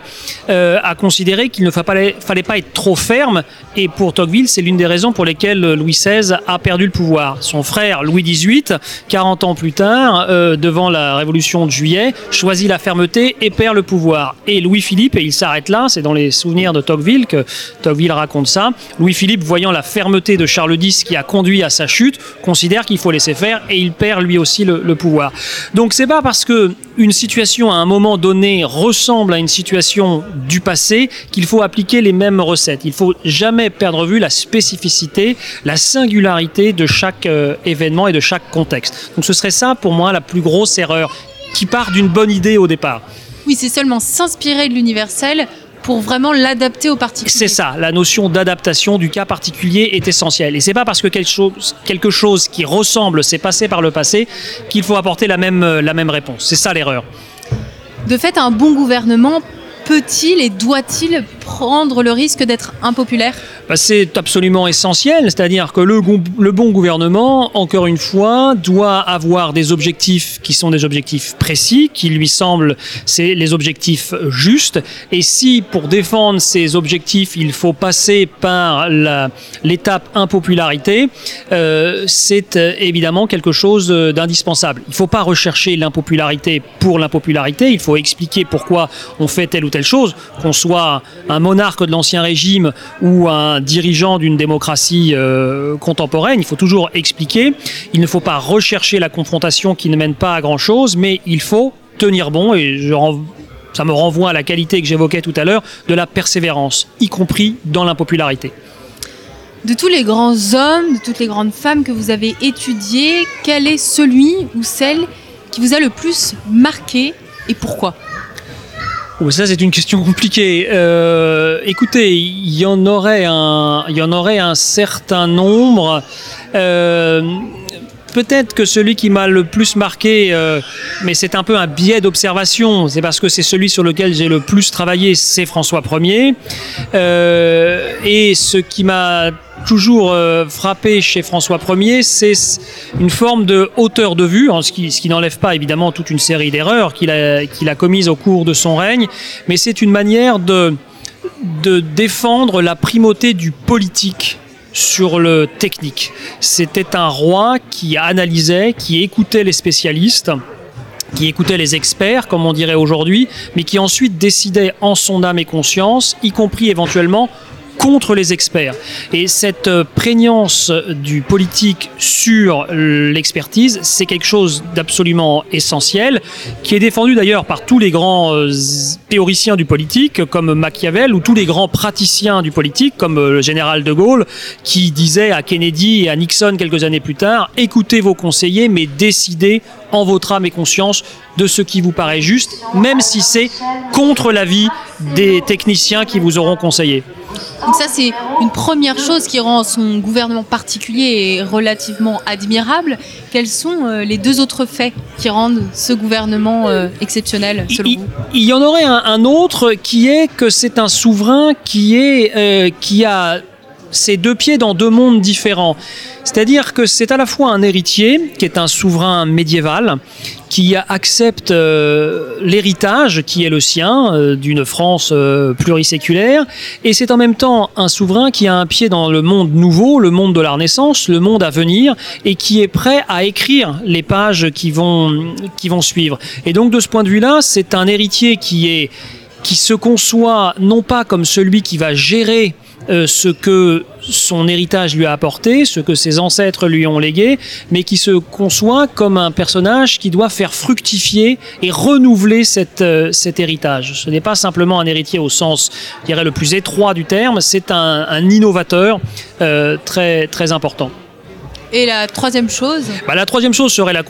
euh, a considéré qu'il ne fallait, fallait pas être trop ferme. Et pour Tocqueville, c'est l'une des raisons pour lesquelles Louis XVI a perdu le pouvoir. Son frère Louis XVIII, 40 ans plus tard, euh, devant la Révolution de Juillet, choisit la fermeté et perd le pouvoir. Et Louis-Philippe, et il s'arrête là, c'est dans les souvenirs de Tocqueville que Tocqueville raconte ça, Louis-Philippe, voyant la fermeté de Charles X qui a conduit à sa chute, considère qu'il faut laisser faire et il perd lui aussi le, pouvoir. Donc c'est pas parce que une situation à un moment donné ressemble à une situation du passé qu'il faut appliquer les mêmes recettes. Il faut jamais perdre vue la spécificité, la singularité de chaque euh, événement et de chaque contexte. Donc ce serait ça pour moi la plus grosse erreur qui part d'une bonne idée au départ. Oui, c'est seulement s'inspirer de l'universel pour vraiment l'adapter au particulier. C'est ça, la notion d'adaptation du cas particulier est essentielle. Et c'est pas parce que quelque chose, quelque chose qui ressemble s'est passé par le passé qu'il faut apporter la même, la même réponse. C'est ça l'erreur. De fait, un bon gouvernement peut-il et doit-il prendre le risque d'être impopulaire bah, C'est absolument essentiel, c'est-à-dire que le, bon gouvernement, encore une fois, doit avoir des objectifs qui sont des objectifs précis, qui lui semblent c'est les objectifs justes, et si pour défendre ces objectifs, il faut passer par l'étape impopularité, euh, c'est évidemment quelque chose d'indispensable. Il ne faut pas rechercher l'impopularité pour l'impopularité, il faut expliquer pourquoi on fait telle ou telle chose, qu'on soit monarque de l'ancien régime ou un dirigeant d'une démocratie euh, contemporaine, il faut toujours expliquer. Il ne faut pas rechercher la confrontation qui ne mène pas à grand-chose, mais il faut tenir bon, et ça me renvoie à la qualité que j'évoquais tout à l'heure, de la persévérance, y compris dans l'impopularité. De tous les grands hommes, de toutes les grandes femmes que vous avez étudiées, quel est celui ou celle qui vous a le plus marqué et pourquoi? Oh, ça c'est une question compliquée. Euh, écoutez, il y en aurait un, certain nombre. Euh, peut-être que celui qui m'a le plus marqué, euh, mais c'est un peu un biais d'observation, c'est parce que c'est celui sur lequel j'ai le plus travaillé, c'est François Ier. Euh, et ce qui m'a toujours euh, frappé chez François Ier, c'est une forme de hauteur de vue, hein, ce qui, n'enlève pas évidemment toute une série d'erreurs qu'il a, commises au cours de son règne, mais c'est une manière de défendre la primauté du politique sur le technique. C'était un roi qui analysait, qui écoutait les spécialistes, qui écoutait les experts, comme on dirait aujourd'hui, mais qui ensuite décidait en son âme et conscience, y compris éventuellement contre les experts. Et cette euh, prégnance du politique sur l'expertise, c'est quelque chose d'absolument essentiel, qui est défendu d'ailleurs par tous les grands euh, théoriciens du politique, comme Machiavel, ou tous les grands praticiens du politique, comme euh, le général de Gaulle, qui disait à Kennedy et à Nixon quelques années plus tard, écoutez vos conseillers, mais décidez en votre âme et conscience de ce qui vous paraît juste, même si c'est contre l'avis des techniciens qui vous auront conseillé. Donc ça, c'est une première chose qui rend son gouvernement particulier et relativement admirable. Quels sont euh, les deux autres faits qui rendent ce gouvernement euh, exceptionnel, selon il, vous il y en aurait un, un autre qui est que c'est un souverain qui, est, euh, qui a ses deux pieds dans deux mondes différents. C'est-à-dire que c'est à la fois un héritier, qui est un souverain médiéval, qui accepte euh, l'héritage qui est le sien euh, d'une France euh, pluriséculaire, et c'est en même temps un souverain qui a un pied dans le monde nouveau, le monde de la Renaissance, le monde à venir, et qui est prêt à écrire les pages qui vont, qui vont suivre. Et donc de ce point de vue-là, c'est un héritier qui est qui se conçoit non pas comme celui qui va gérer euh, ce que son héritage lui a apporté, ce que ses ancêtres lui ont légué, mais qui se conçoit comme un personnage qui doit faire fructifier et renouveler cette, euh, cet héritage. Ce n'est pas simplement un héritier au sens, je dirais, le plus étroit du terme, c'est un, un innovateur euh, très, très important. Et la troisième chose? Bah, la troisième chose serait la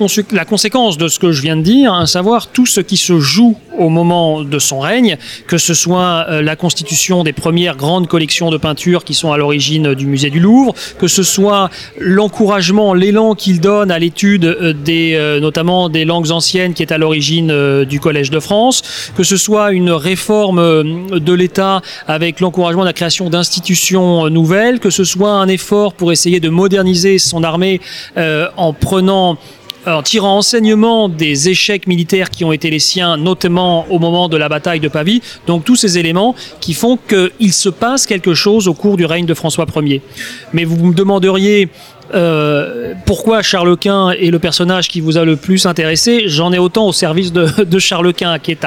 conséquence de ce que je viens de dire, à savoir tout ce qui se joue au moment de son règne, que ce soit euh, la constitution des premières grandes collections de peintures qui sont à l'origine du musée du Louvre, que ce soit l'encouragement, l'élan qu'il donne à l'étude euh, des, euh, notamment des langues anciennes qui est à l'origine euh, du Collège de France, que ce soit une réforme euh, de l'État avec l'encouragement de la création d'institutions euh, nouvelles, que ce soit un effort pour essayer de moderniser son armée euh, en prenant en tirant enseignement des échecs militaires qui ont été les siens, notamment au moment de la bataille de Pavie. Donc tous ces éléments qui font qu'il se passe quelque chose au cours du règne de François Ier. Mais vous me demanderiez euh, pourquoi Charles Quint est le personnage qui vous a le plus intéressé? J'en ai autant au service de, de Charles Quint, qui est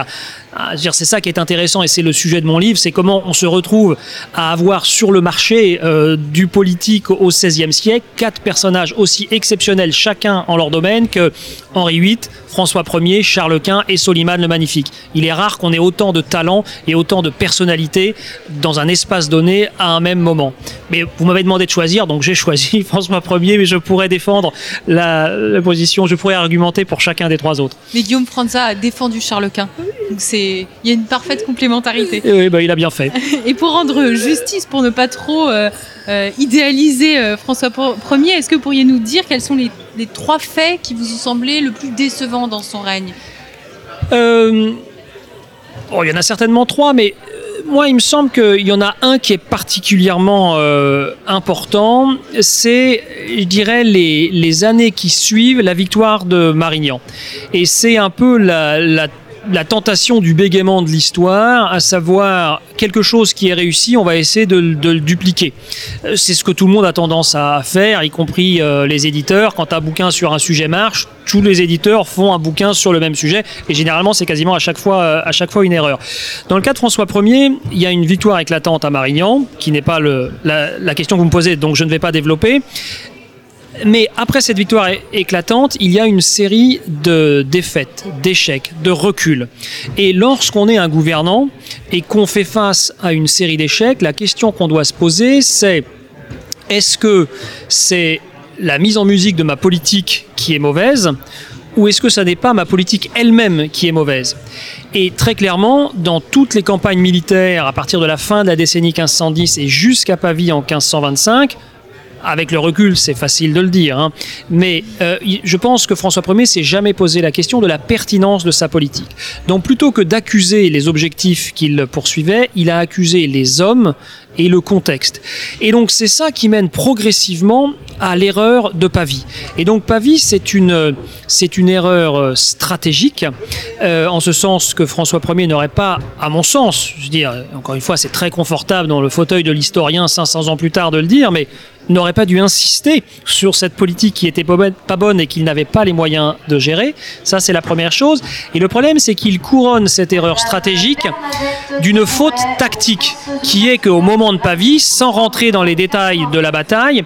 dire, c'est ça qui est intéressant et c'est le sujet de mon livre, c'est comment on se retrouve à avoir sur le marché euh, du politique au XVIe siècle quatre personnages aussi exceptionnels chacun en leur domaine que Henri VIII, François Ier, Charles Quint et Soliman le Magnifique. Il est rare qu'on ait autant de talent et autant de personnalité dans un espace donné à un même moment. Mais vous m'avez demandé de choisir, donc j'ai choisi François Ier, mais je pourrais défendre la, la position, je pourrais argumenter pour chacun des trois autres. Mais Guillaume Franza a défendu Charles Quint. Donc c'est, il y a une parfaite complémentarité. Et oui, bah, il a bien fait. Et pour rendre justice, pour ne pas trop euh, euh, idéaliser euh, François Ier, est-ce que vous pourriez nous dire quels sont les, les trois faits qui vous ont semblé le plus décevants dans son règne? Euh, bon, il y en a certainement trois, mais moi, il me semble qu'il y en a un qui est particulièrement euh, important. C'est, je dirais, les, les années qui suivent la victoire de Marignan. Et c'est un peu la, la la tentation du bégaiement de l'histoire, à savoir quelque chose qui est réussi, on va essayer de, le- dupliquer. Euh, C'est ce que tout le monde a tendance à faire, y compris euh, les éditeurs. Quand un bouquin sur un sujet marche, tous les éditeurs font un bouquin sur le même sujet, et généralement c'est quasiment à chaque fois, euh, à chaque fois une erreur. Dans le cas de François Ier, il y a une victoire éclatante à Marignan, qui n'est pas la question que vous me posez, donc je ne vais pas développer. Mais après cette victoire éclatante, il y a une série de défaites, d'échecs, de reculs. Et lorsqu'on est un gouvernant et qu'on fait face à une série d'échecs, la question qu'on doit se poser, c'est est-ce que c'est la mise en musique de ma politique qui est mauvaise ou est-ce que ça n'est pas ma politique elle-même qui est mauvaise? Et très clairement, dans toutes les campagnes militaires, à partir de la fin de la décennie 1510 et jusqu'à Pavie en 1525, avec le recul, c'est facile de le dire, hein. mais euh, je pense que François Ier s'est jamais posé la question de la pertinence de sa politique. Donc plutôt que d'accuser les objectifs qu'il poursuivait, il a accusé les hommes et le contexte. Et donc c'est ça qui mène progressivement à l'erreur de Pavie. Et donc Pavie, c'est une, c'est une erreur euh, stratégique, euh, en ce sens que François Ier n'aurait pas, à mon sens, je veux dire, encore une fois, c'est très confortable dans le fauteuil de l'historien 500 ans plus tard de le dire, mais n'aurait pas dû insister sur cette politique qui était pas bonne et qu'il n'avait pas les moyens de gérer. Ça, c'est la première chose. Et le problème, c'est qu'il couronne cette erreur stratégique d'une faute tactique, qui est qu'au moment de Pavie, sans rentrer dans les détails de la bataille,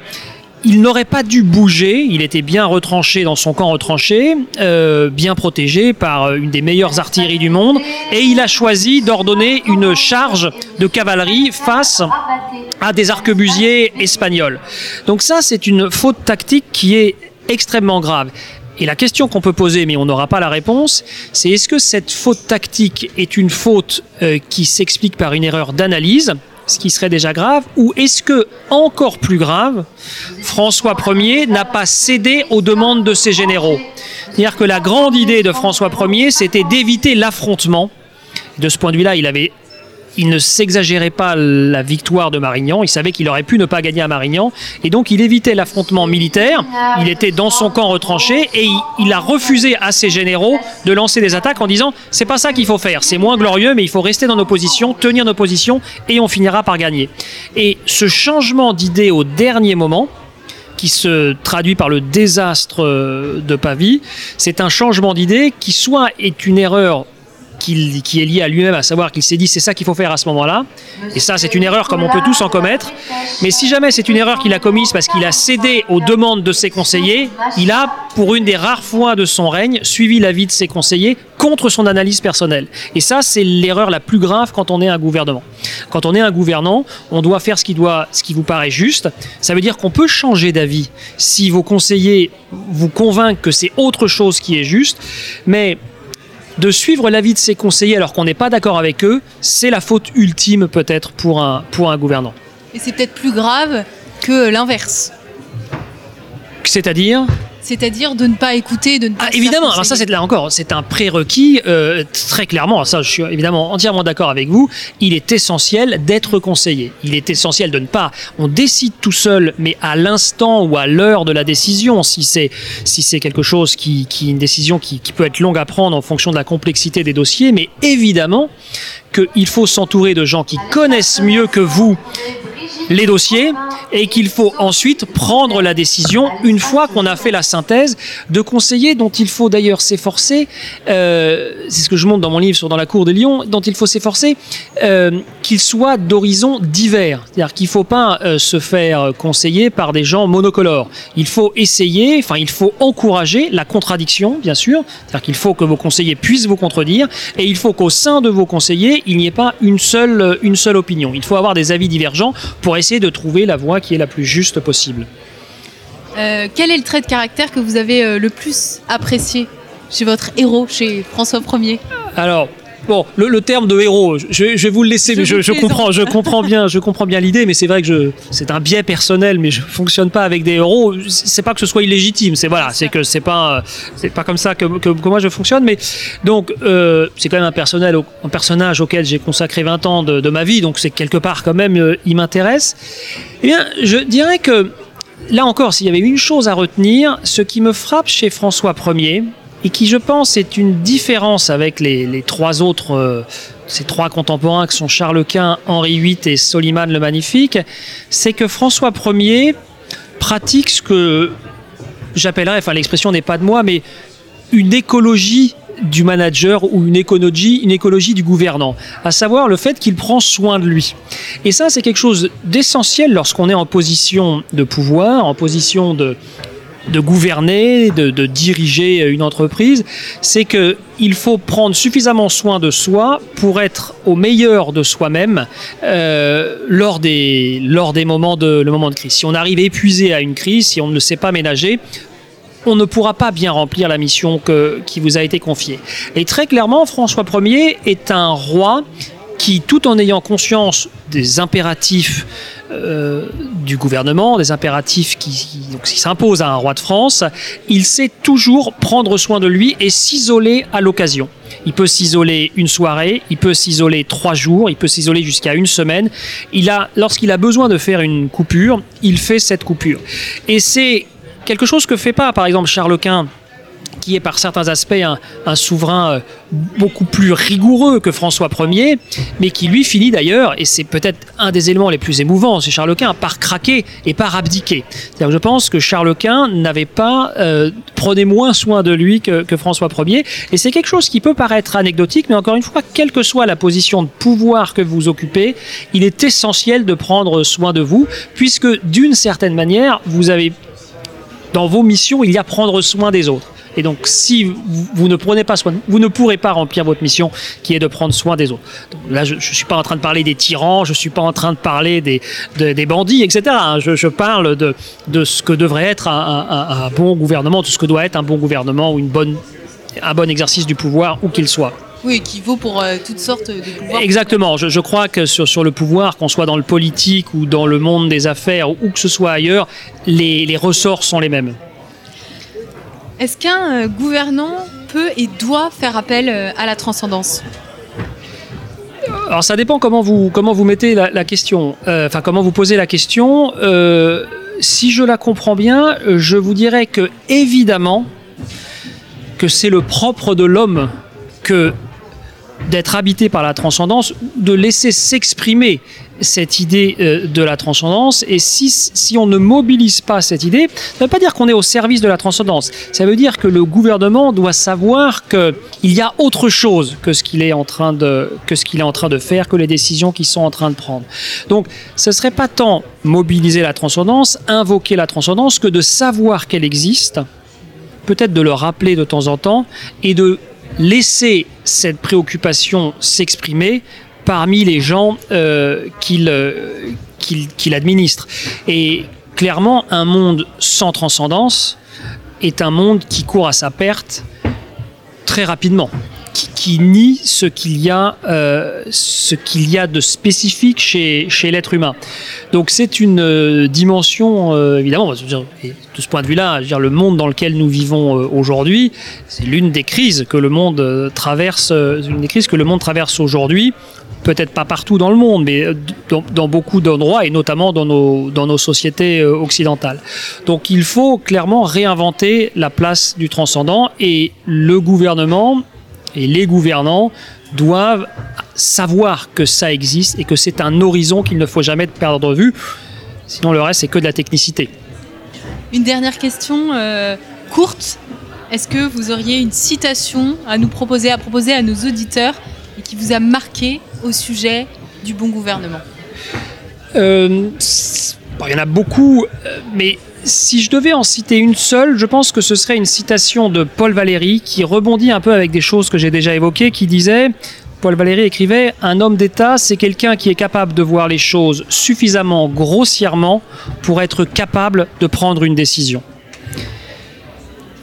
il n'aurait pas dû bouger, il était bien retranché dans son camp retranché, euh, bien protégé par une des meilleures artilleries du monde, et il a choisi d'ordonner une charge de cavalerie face à des arquebusiers espagnols. Donc ça, c'est une faute tactique qui est extrêmement grave. Et la question qu'on peut poser, mais on n'aura pas la réponse, c'est est-ce que cette faute tactique est une faute euh, qui s'explique par une erreur d'analyse? Ce qui serait déjà grave, ou est-ce que, encore plus grave, François Ier n'a pas cédé aux demandes de ses généraux? C'est-à-dire que la grande idée de François Ier, c'était d'éviter l'affrontement. De ce point de vue-là, il avait il ne s'exagérait pas la victoire de Marignan, il savait qu'il aurait pu ne pas gagner à Marignan, et donc il évitait l'affrontement militaire, il était dans son camp retranché, et il, a refusé à ses généraux de lancer des attaques en disant c'est pas ça qu'il faut faire, c'est moins glorieux, mais il faut rester dans nos positions, tenir nos positions, et on finira par gagner. Et ce changement d'idée au dernier moment, qui se traduit par le désastre de Pavie, c'est un changement d'idée qui soit est une erreur qui est lié à lui-même, à savoir qu'il s'est dit c'est ça qu'il faut faire à ce moment-là. Et ça, c'est une erreur comme on peut tous en commettre. Mais si jamais c'est une erreur qu'il a commise parce qu'il a cédé aux demandes de ses conseillers, il a, pour une des rares fois de son règne, suivi l'avis de ses conseillers contre son analyse personnelle. Et ça, c'est l'erreur la plus grave quand on est un gouvernement. Quand on est un gouvernant, on doit faire ce qui, doit, ce qui vous paraît juste. Ça veut dire qu'on peut changer d'avis si vos conseillers vous convainquent que c'est autre chose qui est juste. Mais de suivre l'avis de ses conseillers alors qu'on n'est pas d'accord avec eux, c'est la faute ultime peut-être pour un, pour un gouvernant. Et c'est peut-être plus grave que l'inverse. C'est-à-dire c'est-à-dire de ne pas écouter, de ne pas. Ah, évidemment, alors ça, c'est là encore, c'est un prérequis euh, très clairement. Ça, je suis évidemment entièrement d'accord avec vous. Il est essentiel d'être conseillé. Il est essentiel de ne pas. On décide tout seul, mais à l'instant ou à l'heure de la décision, si c'est si c'est quelque chose qui, qui une décision qui, qui peut être longue à prendre en fonction de la complexité des dossiers, mais évidemment qu'il faut s'entourer de gens qui connaissent mieux que vous les dossiers et qu'il faut ensuite prendre la décision, une fois qu'on a fait la synthèse, de conseiller dont il faut d'ailleurs s'efforcer, euh, c'est ce que je montre dans mon livre sur Dans la cour de Lyon, dont il faut s'efforcer euh, qu'il soit d'horizons divers. C'est-à-dire qu'il ne faut pas euh, se faire conseiller par des gens monocolores. Il faut essayer, enfin il faut encourager la contradiction, bien sûr. C'est-à-dire qu'il faut que vos conseillers puissent vous contredire et il faut qu'au sein de vos conseillers, il n'y ait pas une seule, une seule opinion. Il faut avoir des avis divergents pour essayer de trouver la voie qui est la plus juste possible. Euh, quel est le trait de caractère que vous avez euh, le plus apprécié chez votre héros, chez François Ier? Alors, Bon, le, terme de héros, je, vais vous le laisser, mais je, comprends, je comprends bien, je comprends bien l'idée, mais c'est vrai que c'est un biais personnel, mais je fonctionne pas avec des héros. C'est pas que ce soit illégitime, c'est voilà, c'est que c'est pas, c'est pas comme ça que, moi je fonctionne, mais donc euh, c'est quand même un personnel, un personnage auquel j'ai consacré 20 ans de, de ma vie, donc c'est quelque part quand même, euh, il m'intéresse. Eh bien, je dirais que là encore, s'il y avait une chose à retenir, ce qui me frappe chez François Ier, et qui, je pense, est une différence avec les, trois autres, euh, ces trois contemporains qui sont Charles Quint, Henri VIII et Soliman le Magnifique, c'est que François Ier pratique ce que j'appellerais, enfin l'expression n'est pas de moi, mais une écologie du manager ou une écologie, une écologie du gouvernant, à savoir le fait qu'il prend soin de lui. Et ça, c'est quelque chose d'essentiel lorsqu'on est en position de pouvoir, en position de, de gouverner, de, diriger une entreprise, c'est que il faut prendre suffisamment soin de soi pour être au meilleur de soi-même euh, lors des lors des moments de le moment de crise. Si on arrive épuisé à une crise, si on ne sait pas ménager, on ne pourra pas bien remplir la mission que, qui vous a été confiée. Et très clairement, François Ier est un roi qui, tout en ayant conscience des impératifs euh, du gouvernement, des impératifs qui, qui s'imposent à un roi de France, il sait toujours prendre soin de lui et s'isoler à l'occasion. Il peut s'isoler une soirée, il peut s'isoler trois jours, il peut s'isoler jusqu'à une semaine. Il a, lorsqu'il a besoin de faire une coupure, il fait cette coupure. Et c'est quelque chose que fait pas, par exemple, Charles Quint qui est par certains aspects un, souverain euh, beaucoup plus rigoureux que François Ier, mais qui lui finit d'ailleurs, et c'est peut-être un des éléments les plus émouvants chez Charles Quint, par craquer et par abdiquer. je pense que Charles Quint n'avait pas, euh, prenait moins soin de lui que, que François Ier, et c'est quelque chose qui peut paraître anecdotique, mais encore une fois, quelle que soit la position de pouvoir que vous occupez, il est essentiel de prendre soin de vous, puisque d'une certaine manière, vous avez dans vos missions, il y a prendre soin des autres. Et donc, si vous, ne prenez pas soin, vous ne pourrez pas remplir votre mission qui est de prendre soin des autres. là, je ne suis pas en train de parler des tyrans, je ne suis pas en train de parler des, des bandits, etc. Hein. Je, parle de, de, ce que devrait être un, un, bon gouvernement, de ce que doit être un bon gouvernement ou une bonne, un bon exercice du pouvoir, où qu'il soit. Oui, qui vaut pour euh, toutes sortes de pouvoirs. Exactement. Je, je crois que sur, sur le pouvoir, qu'on soit dans le politique ou dans le monde des affaires, ou que ce soit ailleurs, les, les ressorts sont les mêmes. Est-ce qu'un euh, gouvernant peut et doit faire appel euh, à la transcendance? Alors ça dépend comment vous, mettez la, question, euh, enfin comment vous posez la question. si je la comprends bien, je vous dirais que évidemment que c'est le propre de l'homme que d'être habité par la transcendance, de laisser s'exprimer cette idée euh, de la transcendance. Et si, si on ne mobilise pas cette idée, ça ne veut pas dire qu'on est au service de la transcendance. Ça veut dire que le gouvernement doit savoir qu'il y a autre chose que ce qu'il est en train de que ce qu'il est en train de faire, que les décisions qu'ils sont en train de prendre. Donc, ce serait pas tant mobiliser la transcendance, invoquer la transcendance, que de savoir qu'elle existe, peut-être de le rappeler de temps en temps et de laisser cette préoccupation s'exprimer parmi les gens euh, euh, qu'il administre. Et clairement, un monde sans transcendance est un monde qui court à sa perte très rapidement qui, nie ce qu'il y a, euh, ce qu'il y a de spécifique chez, chez l'être humain. Donc c'est une euh, dimension, euh, évidemment, de ce point de vue-là, le monde dans lequel nous vivons aujourd'hui, c'est l'une des crises que le monde traverse, une des que le monde traverse aujourd'hui. Peut-être pas partout dans le monde, mais dans, dans beaucoup d'endroits et notamment dans nos, dans nos sociétés occidentales. Donc il faut clairement réinventer la place du transcendant et le gouvernement et les gouvernants doivent savoir que ça existe et que c'est un horizon qu'il ne faut jamais perdre de vue. Sinon, le reste, c'est que de la technicité. Une dernière question euh, courte. Est-ce que vous auriez une citation à nous proposer, à proposer à nos auditeurs et qui vous a marqué au sujet du bon gouvernement? Euh, Il y en a beaucoup, euh, mais si je devais en citer une seule, je pense que ce serait une citation de Paul Valéry qui rebondit un peu avec des choses que j'ai déjà évoquées, qui disait, Paul Valéry écrivait, Un homme d'État, c'est quelqu'un qui est capable de voir les choses suffisamment grossièrement pour être capable de prendre une décision.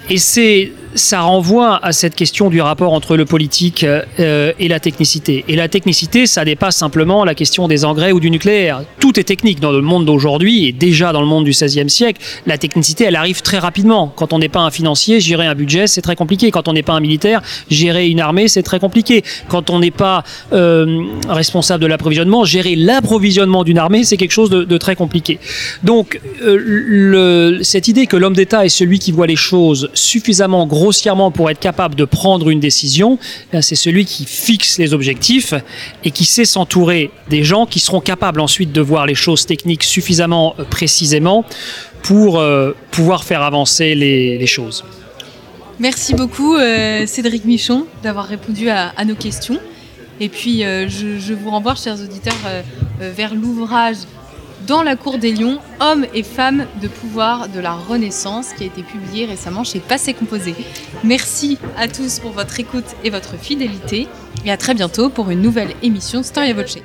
Et c'est ça renvoie à cette question du rapport entre le politique euh, et la technicité. Et la technicité, ça dépasse simplement la question des engrais ou du nucléaire. Tout est technique dans le monde d'aujourd'hui et déjà dans le monde du XVIe siècle. La technicité, elle arrive très rapidement. Quand on n'est pas un financier, gérer un budget, c'est très compliqué. Quand on n'est pas un militaire, gérer une armée, c'est très compliqué. Quand on n'est pas euh, responsable de l'approvisionnement, gérer l'approvisionnement d'une armée, c'est quelque chose de, très compliqué. Donc, euh, cette idée que l'homme d'État est celui qui voit les choses suffisamment gros grossièrement pour être capable de prendre une décision, eh c'est celui qui fixe les objectifs et qui sait s'entourer des gens qui seront capables ensuite de voir les choses techniques suffisamment euh, précisément pour euh, pouvoir faire avancer les, choses. Merci beaucoup euh, Cédric Michon d'avoir répondu à, nos questions. Et puis je, vous renvoie, chers auditeurs, vers l'ouvrage dans la cour des lions, hommes et femmes de pouvoir de la Renaissance, qui a été publié récemment chez Passé Composé. Merci à tous pour votre écoute et votre fidélité, et à très bientôt pour une nouvelle émission Storia Voce.